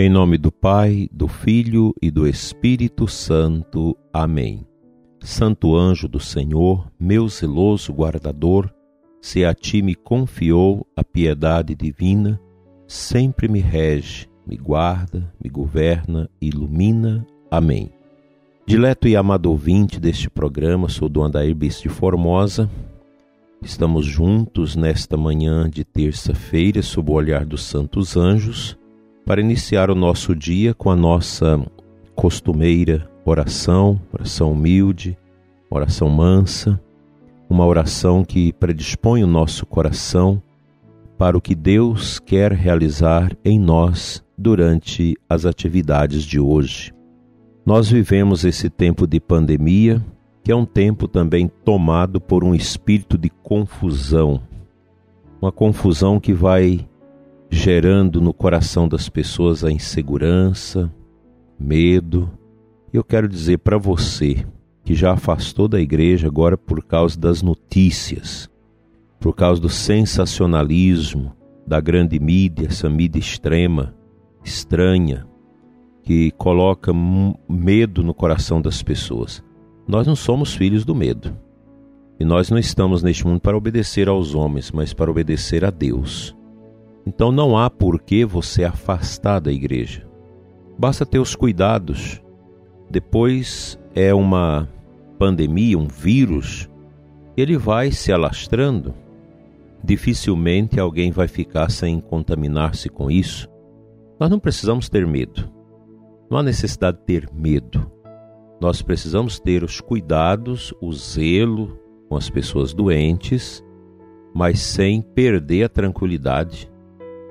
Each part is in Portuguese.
Em nome do Pai, do Filho e do Espírito Santo. Amém. Santo anjo do Senhor, meu zeloso guardador, se a ti me confiou a piedade divina, sempre me rege, me guarda, me governa, ilumina. Amém. Dileto e amado ouvinte deste programa, sou do Andair Bis de Formosa. Estamos juntos nesta manhã de terça-feira, sob o olhar dos santos anjos para iniciar o nosso dia com a nossa costumeira oração, oração humilde, oração mansa, uma oração que predispõe o nosso coração para o que Deus quer realizar em nós durante as atividades de hoje. Nós vivemos esse tempo de pandemia, que é um tempo também tomado por um espírito de confusão, uma confusão que vai gerando no coração das pessoas a insegurança, medo. Eu quero dizer para você que já afastou da igreja agora por causa das notícias, por causa do sensacionalismo da grande mídia, essa mídia extrema, estranha, que coloca medo no coração das pessoas. Nós não somos filhos do medo. E nós não estamos neste mundo para obedecer aos homens, mas para obedecer a Deus. Então não há por que você afastar da igreja. Basta ter os cuidados. Depois é uma pandemia, um vírus, ele vai se alastrando. Dificilmente alguém vai ficar sem contaminar-se com isso. Nós não precisamos ter medo. Não há necessidade de ter medo. Nós precisamos ter os cuidados, o zelo com as pessoas doentes, mas sem perder a tranquilidade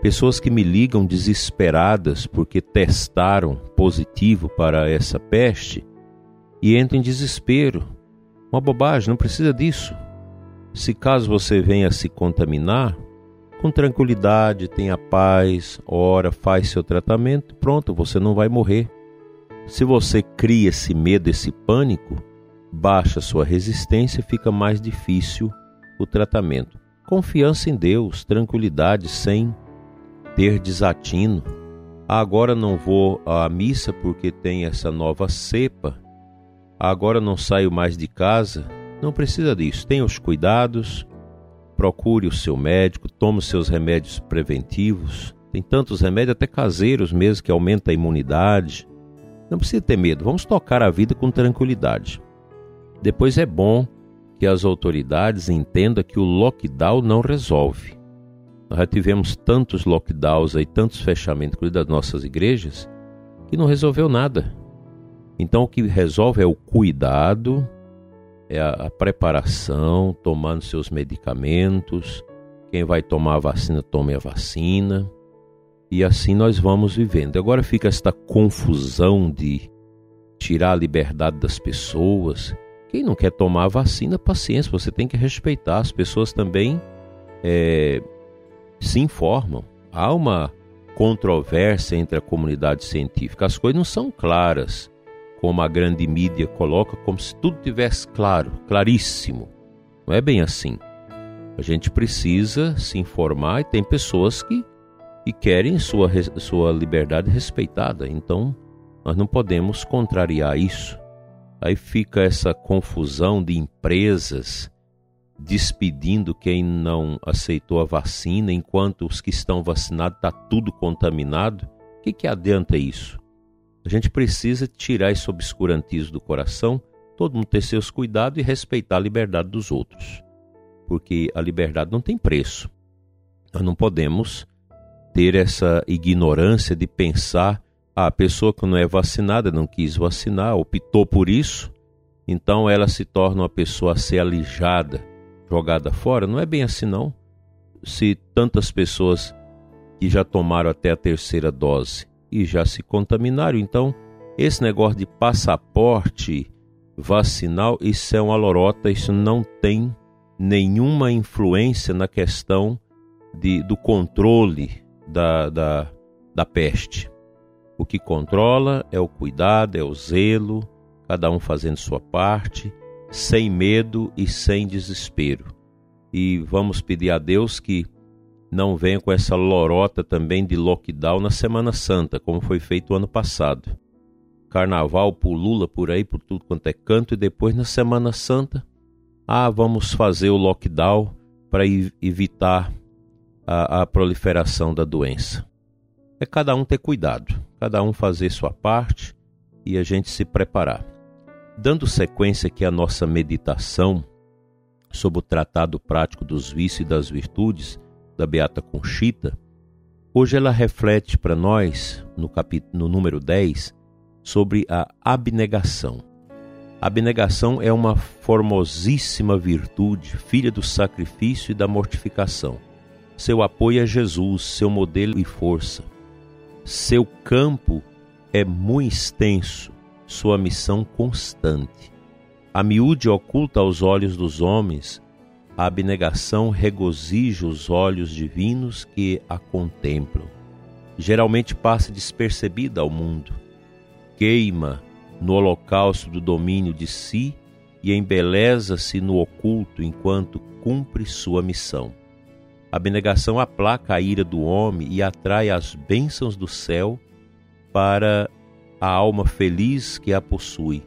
Pessoas que me ligam desesperadas porque testaram positivo para essa peste e entram em desespero. Uma bobagem, não precisa disso. Se caso você venha se contaminar, com tranquilidade, tenha paz, ora, faz seu tratamento, pronto, você não vai morrer. Se você cria esse medo, esse pânico, baixa sua resistência, fica mais difícil o tratamento. Confiança em Deus, tranquilidade, sem ter desatino. Agora não vou à missa porque tem essa nova cepa. Agora não saio mais de casa. Não precisa disso. Tenha os cuidados. Procure o seu médico, tome os seus remédios preventivos. Tem tantos remédios, até caseiros mesmo, que aumentam a imunidade. Não precisa ter medo. Vamos tocar a vida com tranquilidade. Depois é bom que as autoridades entendam que o lockdown não resolve. Nós já tivemos tantos lockdowns aí, tantos fechamentos das nossas igrejas, que não resolveu nada. Então o que resolve é o cuidado, é a, a preparação, tomando seus medicamentos. Quem vai tomar a vacina, tome a vacina. E assim nós vamos vivendo. Agora fica esta confusão de tirar a liberdade das pessoas. Quem não quer tomar a vacina, paciência, você tem que respeitar. As pessoas também é, se informam. Há uma controvérsia entre a comunidade científica. As coisas não são claras, como a grande mídia coloca, como se tudo tivesse claro, claríssimo. Não é bem assim. A gente precisa se informar e tem pessoas que, que querem sua, sua liberdade respeitada. Então, nós não podemos contrariar isso. Aí fica essa confusão de empresas despedindo quem não aceitou a vacina, enquanto os que estão vacinados está tudo contaminado. O que, que adianta isso? A gente precisa tirar esse obscurantismo do coração, todo mundo ter seus cuidados e respeitar a liberdade dos outros. Porque a liberdade não tem preço. Nós não podemos ter essa ignorância de pensar ah, a pessoa que não é vacinada não quis vacinar, optou por isso, então ela se torna uma pessoa a ser alijada jogada fora, não é bem assim não. Se tantas pessoas que já tomaram até a terceira dose e já se contaminaram, então esse negócio de passaporte vacinal, isso é uma lorota, isso não tem nenhuma influência na questão de, do controle da, da, da peste. O que controla é o cuidado, é o zelo, cada um fazendo sua parte sem medo e sem desespero. E vamos pedir a Deus que não venha com essa lorota também de lockdown na Semana Santa, como foi feito ano passado. Carnaval pulula por aí, por tudo quanto é canto, e depois na Semana Santa, ah, vamos fazer o lockdown para evitar a, a proliferação da doença. É cada um ter cuidado, cada um fazer sua parte e a gente se preparar. Dando sequência aqui à nossa meditação sobre o tratado prático dos vícios e das virtudes da Beata Conchita, hoje ela reflete para nós, no capítulo no número 10, sobre a abnegação. A abnegação é uma formosíssima virtude, filha do sacrifício e da mortificação. Seu apoio é Jesus, seu modelo e força. Seu campo é muito extenso, sua missão constante. A miúde oculta aos olhos dos homens, a abnegação regozija os olhos divinos que a contemplam. Geralmente passa despercebida ao mundo. Queima no holocausto do domínio de si e embeleza-se no oculto enquanto cumpre sua missão. A abnegação aplaca a ira do homem e atrai as bênçãos do céu para a alma feliz que a possui.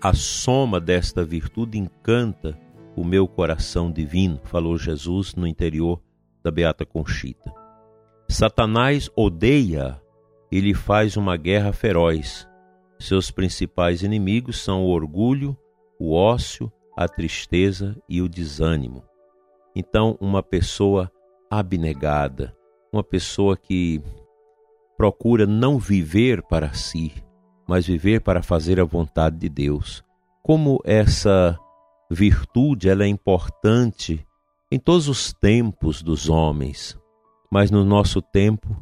A soma desta virtude encanta o meu coração divino, falou Jesus no interior da Beata Conchita. Satanás odeia, ele faz uma guerra feroz. Seus principais inimigos são o orgulho, o ócio, a tristeza e o desânimo. Então, uma pessoa abnegada, uma pessoa que procura não viver para si, mas viver para fazer a vontade de Deus. Como essa virtude ela é importante em todos os tempos dos homens, mas no nosso tempo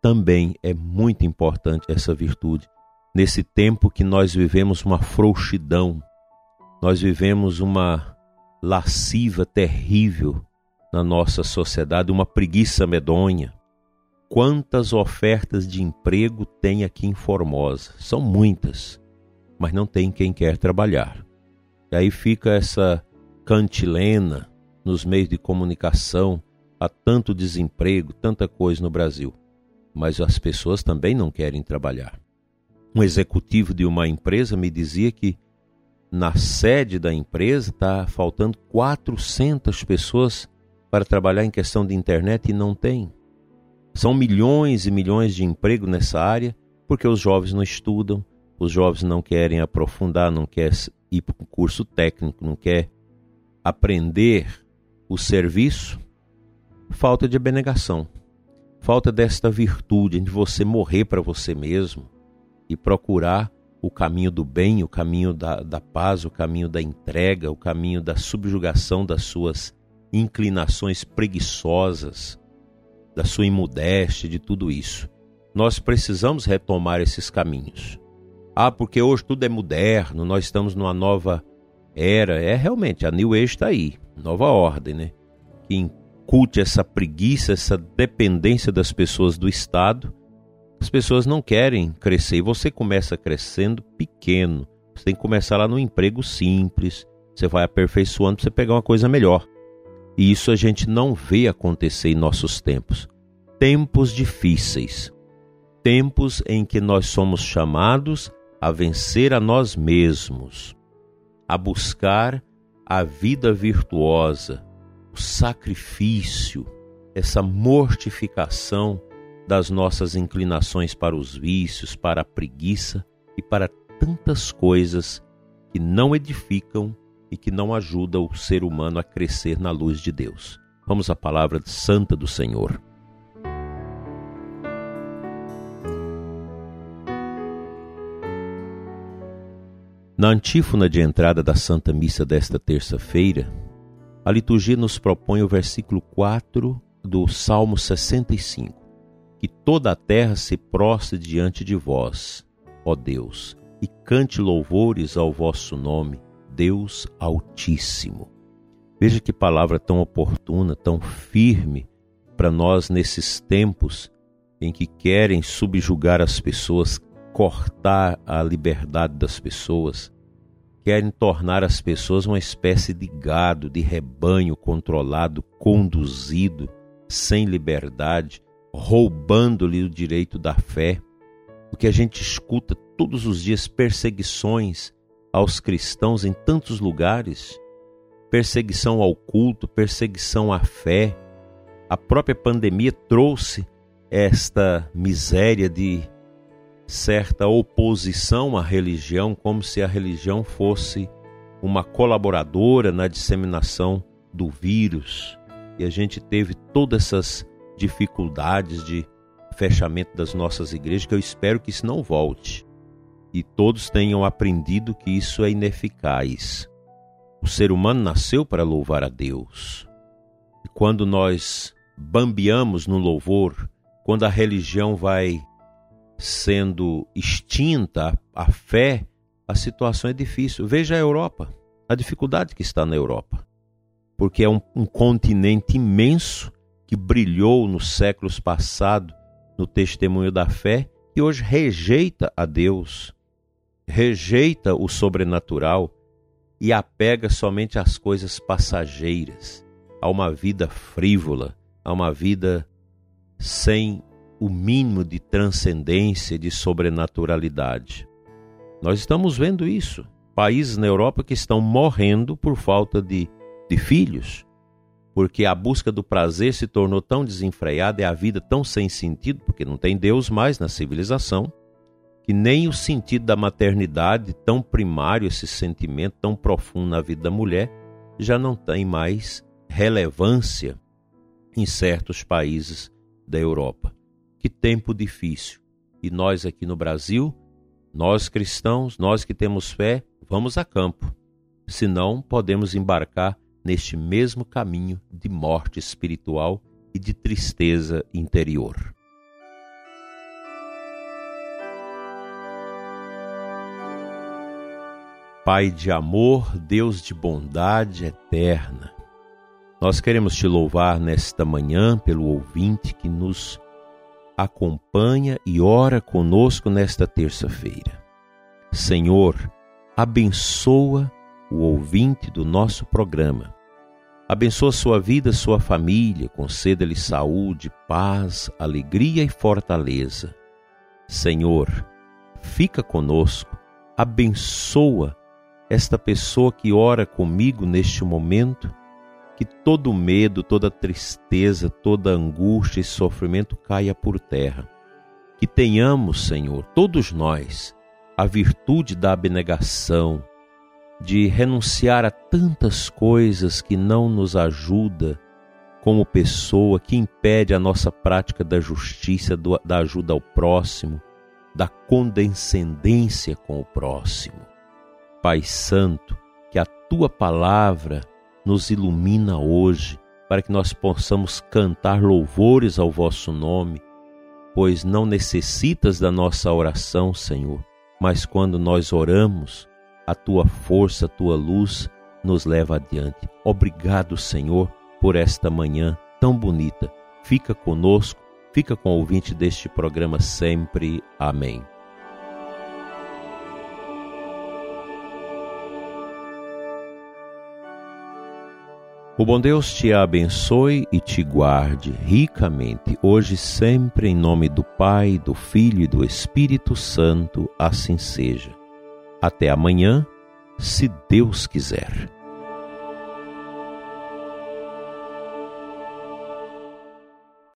também é muito importante essa virtude. Nesse tempo que nós vivemos uma frouxidão, nós vivemos uma lasciva terrível na nossa sociedade, uma preguiça medonha, Quantas ofertas de emprego tem aqui em Formosa? São muitas, mas não tem quem quer trabalhar. E aí fica essa cantilena nos meios de comunicação, há tanto desemprego, tanta coisa no Brasil. Mas as pessoas também não querem trabalhar. Um executivo de uma empresa me dizia que na sede da empresa está faltando 400 pessoas para trabalhar em questão de internet e não tem. São milhões e milhões de empregos nessa área porque os jovens não estudam, os jovens não querem aprofundar, não querem ir para um curso técnico, não quer aprender o serviço. Falta de abnegação, falta desta virtude de você morrer para você mesmo e procurar o caminho do bem, o caminho da, da paz, o caminho da entrega, o caminho da subjugação das suas inclinações preguiçosas da sua imudeste, de tudo isso. Nós precisamos retomar esses caminhos. Ah, porque hoje tudo é moderno, nós estamos numa nova era. É realmente, a New Age está aí, nova ordem, né? Que incute essa preguiça, essa dependência das pessoas do Estado. As pessoas não querem crescer e você começa crescendo pequeno. Você tem que começar lá no emprego simples. Você vai aperfeiçoando para você pegar uma coisa melhor. E isso a gente não vê acontecer em nossos tempos. Tempos difíceis. Tempos em que nós somos chamados a vencer a nós mesmos, a buscar a vida virtuosa, o sacrifício, essa mortificação das nossas inclinações para os vícios, para a preguiça e para tantas coisas que não edificam e que não ajuda o ser humano a crescer na luz de Deus. Vamos à palavra santa do Senhor. Na antífona de entrada da Santa Missa desta terça-feira, a liturgia nos propõe o versículo 4 do Salmo 65: Que toda a terra se prostre diante de vós, ó Deus, e cante louvores ao vosso nome, Deus Altíssimo. Veja que palavra tão oportuna, tão firme para nós nesses tempos em que querem subjugar as pessoas, cortar a liberdade das pessoas, querem tornar as pessoas uma espécie de gado, de rebanho controlado, conduzido sem liberdade, roubando-lhe o direito da fé. O que a gente escuta todos os dias perseguições aos cristãos em tantos lugares, perseguição ao culto, perseguição à fé. A própria pandemia trouxe esta miséria de certa oposição à religião, como se a religião fosse uma colaboradora na disseminação do vírus. E a gente teve todas essas dificuldades de fechamento das nossas igrejas, que eu espero que isso não volte. E todos tenham aprendido que isso é ineficaz. O ser humano nasceu para louvar a Deus. E quando nós bambeamos no louvor, quando a religião vai sendo extinta, a fé, a situação é difícil. Veja a Europa, a dificuldade que está na Europa. Porque é um, um continente imenso que brilhou nos séculos passados no testemunho da fé e hoje rejeita a Deus, rejeita o sobrenatural e apega somente às coisas passageiras, a uma vida frívola, a uma vida sem o mínimo de transcendência, de sobrenaturalidade. Nós estamos vendo isso. Países na Europa que estão morrendo por falta de, de filhos, porque a busca do prazer se tornou tão desenfreada e a vida tão sem sentido, porque não tem Deus mais na civilização, que nem o sentido da maternidade, tão primário, esse sentimento tão profundo na vida da mulher, já não tem mais relevância em certos países da Europa. Que tempo difícil. E nós aqui no Brasil, nós cristãos, nós que temos fé, vamos a campo. Senão, podemos embarcar neste mesmo caminho de morte espiritual e de tristeza interior. Pai de amor, Deus de bondade eterna, nós queremos te louvar nesta manhã pelo ouvinte que nos acompanha e ora conosco nesta terça-feira. Senhor, abençoa o ouvinte do nosso programa. Abençoa sua vida, sua família, conceda-lhe saúde, paz, alegria e fortaleza. Senhor, fica conosco, abençoa esta pessoa que ora comigo neste momento que todo medo, toda tristeza, toda angústia e sofrimento caia por terra. Que tenhamos, Senhor, todos nós, a virtude da abnegação, de renunciar a tantas coisas que não nos ajuda como pessoa, que impede a nossa prática da justiça, da ajuda ao próximo, da condescendência com o próximo. Pai Santo, que a tua palavra nos ilumina hoje, para que nós possamos cantar louvores ao vosso nome, pois não necessitas da nossa oração, Senhor, mas quando nós oramos, a tua força, a tua luz nos leva adiante. Obrigado, Senhor, por esta manhã tão bonita. Fica conosco, fica com o ouvinte deste programa sempre. Amém. O bom Deus te abençoe e te guarde ricamente, hoje e sempre, em nome do Pai, do Filho e do Espírito Santo, assim seja. Até amanhã, se Deus quiser.